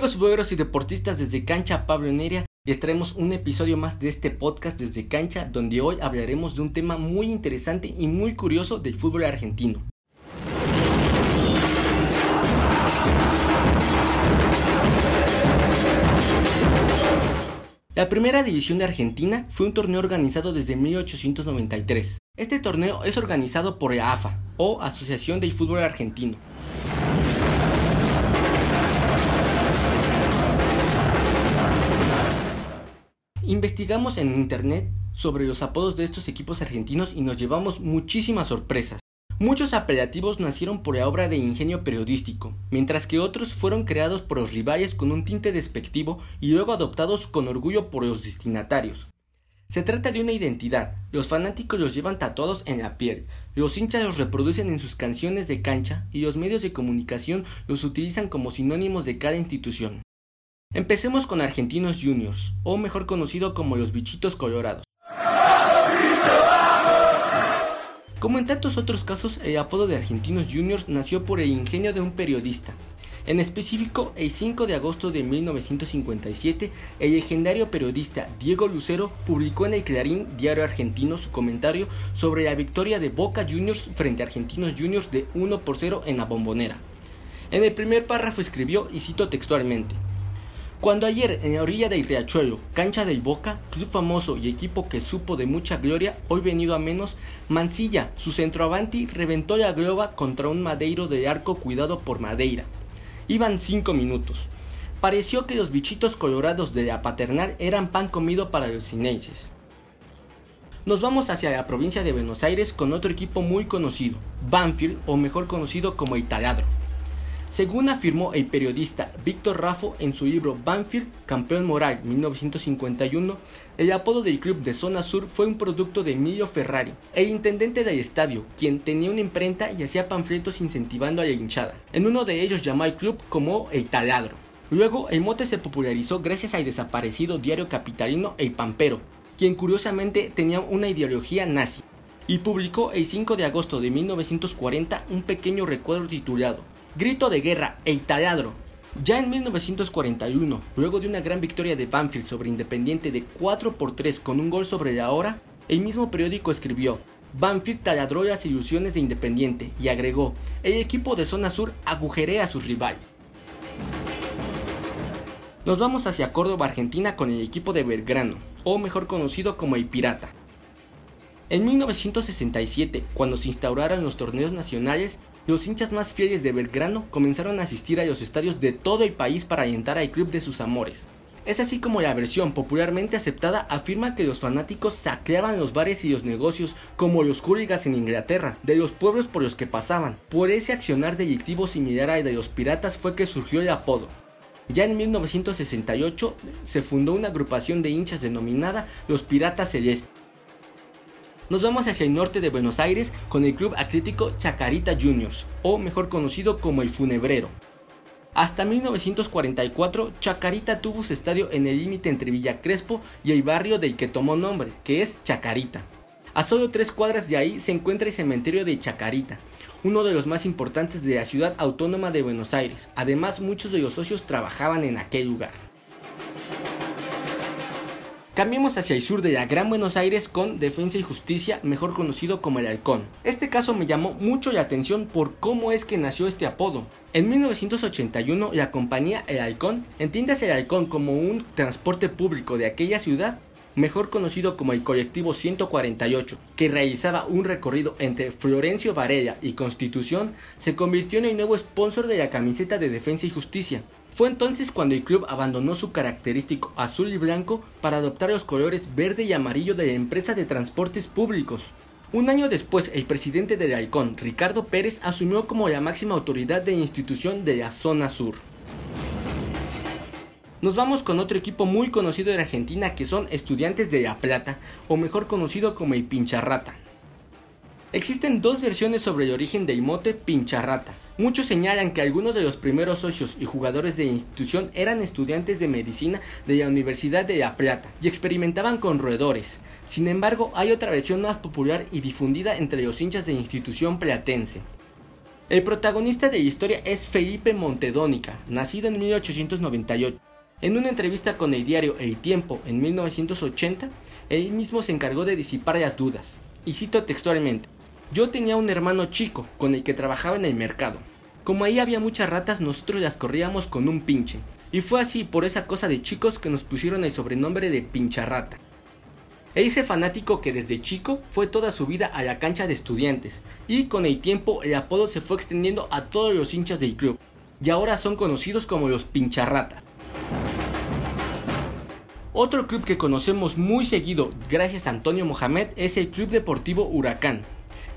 Amigos futboleros y deportistas desde Cancha Pablo Neria, les traemos un episodio más de este podcast desde Cancha, donde hoy hablaremos de un tema muy interesante y muy curioso del fútbol argentino. La primera división de Argentina fue un torneo organizado desde 1893. Este torneo es organizado por la AFA, o Asociación del Fútbol Argentino, Investigamos en internet sobre los apodos de estos equipos argentinos y nos llevamos muchísimas sorpresas. Muchos apelativos nacieron por la obra de ingenio periodístico, mientras que otros fueron creados por los rivales con un tinte despectivo y luego adoptados con orgullo por los destinatarios. Se trata de una identidad, los fanáticos los llevan tatuados en la piel, los hinchas los reproducen en sus canciones de cancha y los medios de comunicación los utilizan como sinónimos de cada institución. Empecemos con Argentinos Juniors, o mejor conocido como los bichitos colorados. Como en tantos otros casos, el apodo de Argentinos Juniors nació por el ingenio de un periodista. En específico, el 5 de agosto de 1957, el legendario periodista Diego Lucero publicó en el Clarín Diario Argentino su comentario sobre la victoria de Boca Juniors frente a Argentinos Juniors de 1 por 0 en la bombonera. En el primer párrafo escribió, y cito textualmente, cuando ayer en la orilla del Riachuelo, cancha del Boca, club famoso y equipo que supo de mucha gloria, hoy venido a menos, Mancilla, su centroavanti, reventó la globa contra un madeiro de arco cuidado por Madeira. Iban cinco minutos. Pareció que los bichitos colorados de la paternal eran pan comido para los cineses. Nos vamos hacia la provincia de Buenos Aires con otro equipo muy conocido, Banfield, o mejor conocido como el Taladro. Según afirmó el periodista Víctor Raffo en su libro Banfield, Campeón Moral 1951, el apodo del club de Zona Sur fue un producto de Emilio Ferrari, el intendente del estadio, quien tenía una imprenta y hacía panfletos incentivando a la hinchada. En uno de ellos llamó al club como el Taladro. Luego, el mote se popularizó gracias al desaparecido diario capitalino El Pampero, quien curiosamente tenía una ideología nazi, y publicó el 5 de agosto de 1940 un pequeño recuadro titulado Grito de guerra, el taladro. Ya en 1941, luego de una gran victoria de Banfield sobre Independiente de 4 por 3 con un gol sobre la hora, el mismo periódico escribió, Banfield taladró las ilusiones de Independiente y agregó, el equipo de zona sur agujerea a sus rivales. Nos vamos hacia Córdoba, Argentina con el equipo de Belgrano, o mejor conocido como el Pirata. En 1967, cuando se instauraron los torneos nacionales, los hinchas más fieles de Belgrano comenzaron a asistir a los estadios de todo el país para alentar al club de sus amores. Es así como la versión popularmente aceptada afirma que los fanáticos saqueaban los bares y los negocios como los hooligans en Inglaterra, de los pueblos por los que pasaban. Por ese accionar delictivo similar al de los piratas fue que surgió el apodo. Ya en 1968 se fundó una agrupación de hinchas denominada los Piratas Celestes nos vamos hacia el norte de Buenos Aires con el Club Atlético Chacarita Juniors, o mejor conocido como el Funebrero. Hasta 1944, Chacarita tuvo su estadio en el límite entre Villa Crespo y el barrio del que tomó nombre, que es Chacarita. A solo tres cuadras de ahí se encuentra el cementerio de Chacarita, uno de los más importantes de la ciudad autónoma de Buenos Aires. Además, muchos de los socios trabajaban en aquel lugar. Cambiemos hacia el sur de la Gran Buenos Aires con Defensa y Justicia, mejor conocido como el Halcón. Este caso me llamó mucho la atención por cómo es que nació este apodo. En 1981, la compañía El Halcón, entiéndase el Halcón como un transporte público de aquella ciudad, mejor conocido como el colectivo 148, que realizaba un recorrido entre Florencio Varela y Constitución, se convirtió en el nuevo sponsor de la camiseta de Defensa y Justicia. Fue entonces cuando el club abandonó su característico azul y blanco para adoptar los colores verde y amarillo de la empresa de transportes públicos. Un año después, el presidente del Halcón, Ricardo Pérez, asumió como la máxima autoridad de institución de la zona sur. Nos vamos con otro equipo muy conocido de Argentina que son Estudiantes de La Plata, o mejor conocido como el Pincharrata. Existen dos versiones sobre el origen del mote Pincharrata. Muchos señalan que algunos de los primeros socios y jugadores de institución eran estudiantes de medicina de la Universidad de La Plata y experimentaban con roedores. Sin embargo, hay otra versión más popular y difundida entre los hinchas de institución platense. El protagonista de la historia es Felipe Montedónica, nacido en 1898. En una entrevista con el diario El Tiempo en 1980, él mismo se encargó de disipar las dudas. Y cito textualmente, yo tenía un hermano chico con el que trabajaba en el mercado. Como ahí había muchas ratas, nosotros las corríamos con un pinche. Y fue así por esa cosa de chicos que nos pusieron el sobrenombre de pincharrata. E ese fanático que desde chico fue toda su vida a la cancha de estudiantes y con el tiempo el apodo se fue extendiendo a todos los hinchas del club y ahora son conocidos como los pincharratas. Otro club que conocemos muy seguido gracias a Antonio Mohamed es el Club Deportivo Huracán,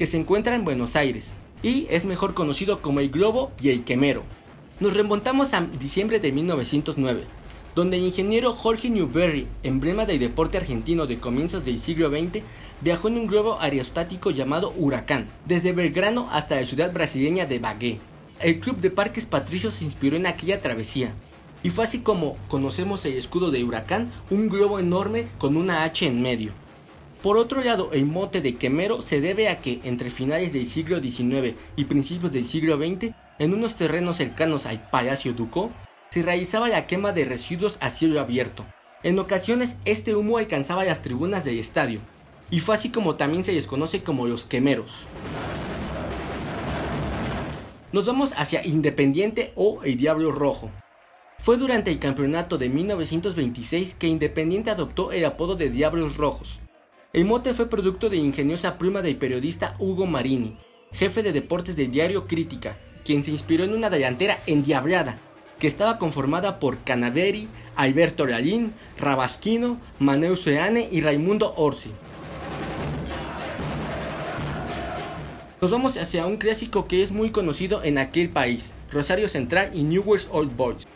que se encuentra en Buenos Aires y es mejor conocido como el Globo y el Quemero. Nos remontamos a diciembre de 1909, donde el ingeniero Jorge Newberry, emblema del deporte argentino de comienzos del siglo XX, viajó en un globo aerostático llamado Huracán, desde Belgrano hasta la ciudad brasileña de Bagué. El Club de Parques Patricios se inspiró en aquella travesía, y fue así como conocemos el escudo de Huracán, un globo enorme con una H en medio. Por otro lado, el mote de Quemero se debe a que entre finales del siglo XIX y principios del siglo XX, en unos terrenos cercanos al Palacio Ducó, se realizaba la quema de residuos a cielo abierto. En ocasiones este humo alcanzaba las tribunas del estadio, y fue así como también se les conoce como los quemeros. Nos vamos hacia Independiente o el Diablo Rojo. Fue durante el campeonato de 1926 que Independiente adoptó el apodo de Diablos Rojos. El mote fue producto de ingeniosa pluma del periodista Hugo Marini, jefe de deportes del diario Crítica, quien se inspiró en una delantera endiablada, que estaba conformada por Canaveri, Alberto Lalín, Rabasquino, Maneu Seane y Raimundo Orsi. Nos vamos hacia un clásico que es muy conocido en aquel país, Rosario Central y Newell's Old Boys,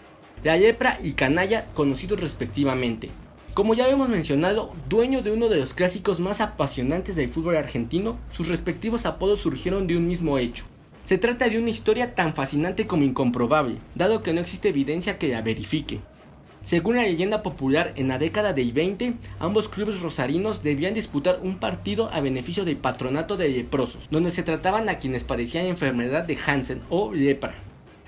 La Lepra y Canalla conocidos respectivamente. Como ya hemos mencionado, dueño de uno de los clásicos más apasionantes del fútbol argentino, sus respectivos apodos surgieron de un mismo hecho, se trata de una historia tan fascinante como incomprobable, dado que no existe evidencia que la verifique. Según la leyenda popular, en la década del 20, ambos clubes rosarinos debían disputar un partido a beneficio del patronato de leprosos, donde se trataban a quienes padecían enfermedad de Hansen o lepra.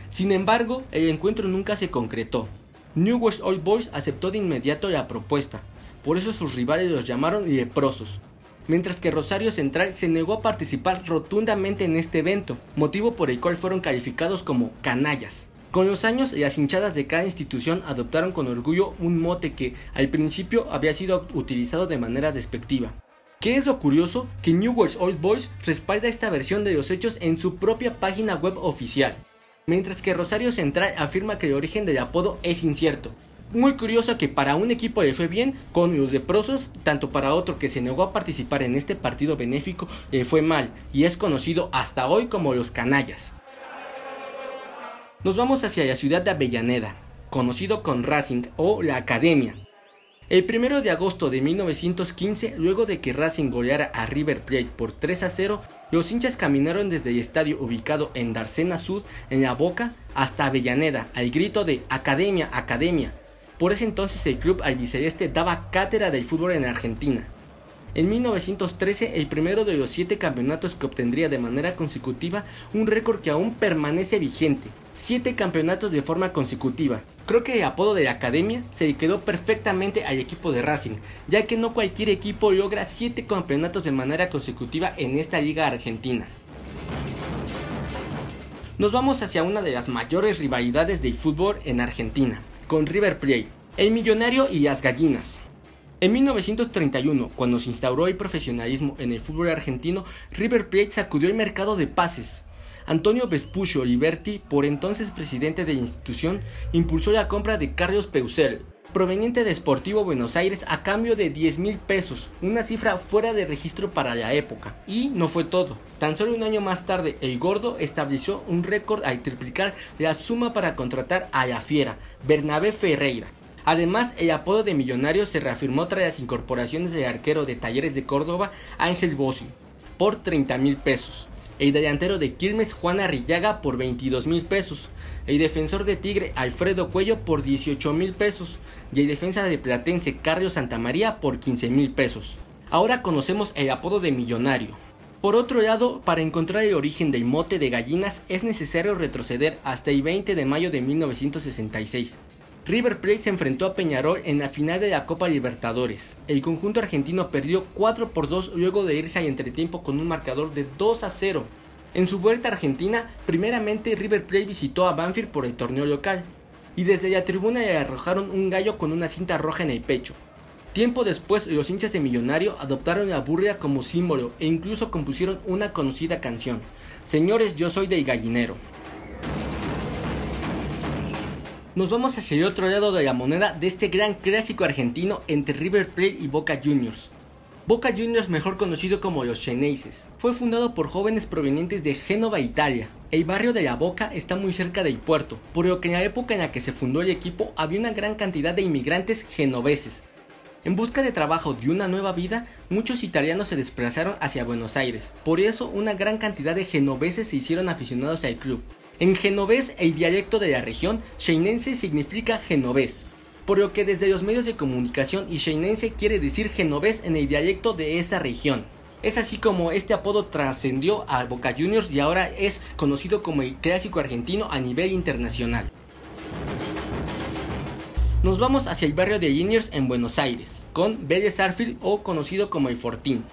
Sin embargo, el encuentro nunca se concretó. Newell's Old Boys aceptó de inmediato la propuesta, por eso sus rivales los llamaron leprosos, mientras que Rosario Central se negó a participar rotundamente en este evento, motivo por el cual fueron calificados como canallas. Con los años, las hinchadas de cada institución adoptaron con orgullo un mote que al principio había sido utilizado de manera despectiva. ¿Qué es lo curioso? Que Newell's Old Boys respalda esta versión de los hechos en su propia página web oficial, mientras que Rosario Central afirma que el origen del apodo es incierto, muy curioso que para un equipo le fue bien con los leprosos, tanto para otro que se negó a participar en este partido benéfico le fue mal y es conocido hasta hoy como los canallas. Nos vamos hacia la ciudad de Avellaneda, conocido con Racing o la Academia. El 1 de agosto de 1915, luego de que Racing goleara a River Plate por 3 a 0, los hinchas caminaron desde el estadio ubicado en Darcena Sud, en La Boca, hasta Avellaneda, al grito de Academia, Academia, por ese entonces el club albiceleste daba cátedra del fútbol en Argentina. En 1913, el primero de los siete campeonatos que obtendría de manera consecutiva, un récord que aún permanece vigente. Siete campeonatos de forma consecutiva. Creo que el apodo de la academia se le quedó perfectamente al equipo de Racing, ya que no cualquier equipo logra siete campeonatos de manera consecutiva en esta liga argentina. Nos vamos hacia una de las mayores rivalidades del fútbol en Argentina, con River Plate, El Millonario y las Gallinas. En 1931, cuando se instauró el profesionalismo en el fútbol argentino, River Plate sacudió el mercado de pases. Antonio Vespuccio Liberti, por entonces presidente de la institución, impulsó la compra de Carlos Peusel, proveniente de Sportivo Buenos Aires a cambio de 10 mil pesos, una cifra fuera de registro para la época. Y no fue todo. Tan solo un año más tarde, el gordo estableció un récord al triplicar la suma para contratar a la fiera, Bernabé Ferreira. Además, el apodo de millonario se reafirmó tras las incorporaciones del arquero de Talleres de Córdoba, Ángel Bossi, por 30 mil pesos. El delantero de Quilmes, Juan Arrillaga, por 22 mil pesos el defensor de Tigre Alfredo Cuello por 18 mil pesos y el defensa de Platense Carlos Santamaría por 15 mil pesos. Ahora conocemos el apodo de millonario. Por otro lado, para encontrar el origen del mote de gallinas es necesario retroceder hasta el 20 de mayo de 1966. River Plate se enfrentó a Peñarol en la final de la Copa Libertadores. El conjunto argentino perdió 4 por 2 luego de irse al entretiempo con un marcador de 2 a 0. En su vuelta a Argentina, primeramente River Plate visitó a Banfield por el torneo local, y desde la tribuna le arrojaron un gallo con una cinta roja en el pecho. Tiempo después, los hinchas de Millonario adoptaron la burria como símbolo e incluso compusieron una conocida canción, Señores, yo soy del gallinero. Nos vamos hacia el otro lado de la moneda de este gran clásico argentino entre River Plate y Boca Juniors. Boca Juniors, mejor conocido como los Cheneises, fue fundado por jóvenes provenientes de Génova, Italia. El barrio de La Boca está muy cerca del puerto, por lo que en la época en la que se fundó el equipo había una gran cantidad de inmigrantes genoveses, en busca de trabajo de una nueva vida, muchos italianos se desplazaron hacia Buenos Aires. Por eso, una gran cantidad de genoveses se hicieron aficionados al club. En genovés, el dialecto de la región, sheinense significa genovés, por lo que desde los medios de comunicación y sheinense quiere decir genovés en el dialecto de esa región. Es así como este apodo trascendió a Boca Juniors y ahora es conocido como el clásico argentino a nivel internacional. Nos vamos hacia el barrio de Liniers en Buenos Aires, con Vélez Arfield o conocido como el Fortín.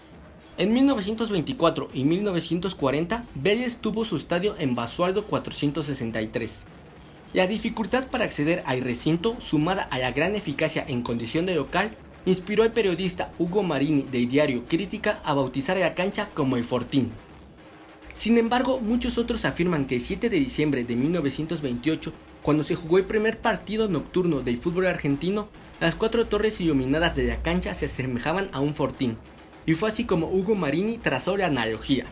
En 1924 y 1940, Vélez tuvo su estadio en Basualdo 463. La dificultad para acceder al recinto, sumada a la gran eficacia en condición de local, inspiró al periodista Hugo Marini del diario Crítica a bautizar la cancha como el Fortín. Sin embargo, muchos otros afirman que el 7 de diciembre de 1928 cuando se jugó el primer partido nocturno del fútbol argentino, las cuatro torres iluminadas de la cancha se asemejaban a un fortín, y fue así como Hugo Marini trazó la analogía.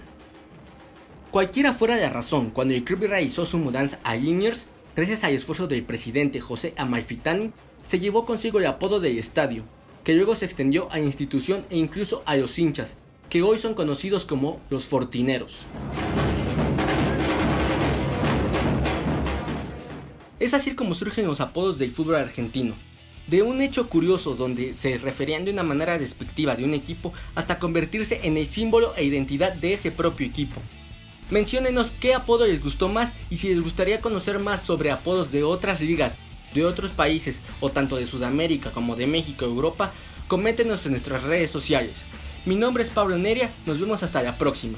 Cualquiera fuera la razón, cuando el club realizó su mudanza a Liniers, gracias al esfuerzo del presidente José Amalfitani, se llevó consigo el apodo del estadio, que luego se extendió a la institución e incluso a los hinchas, que hoy son conocidos como los fortineros. Es así como surgen los apodos del fútbol argentino. De un hecho curioso donde se referían de una manera despectiva de un equipo hasta convertirse en el símbolo e identidad de ese propio equipo. Menciónenos qué apodo les gustó más y si les gustaría conocer más sobre apodos de otras ligas, de otros países o tanto de Sudamérica como de México Europa, coméntenos en nuestras redes sociales. Mi nombre es Pablo Neria, nos vemos hasta la próxima.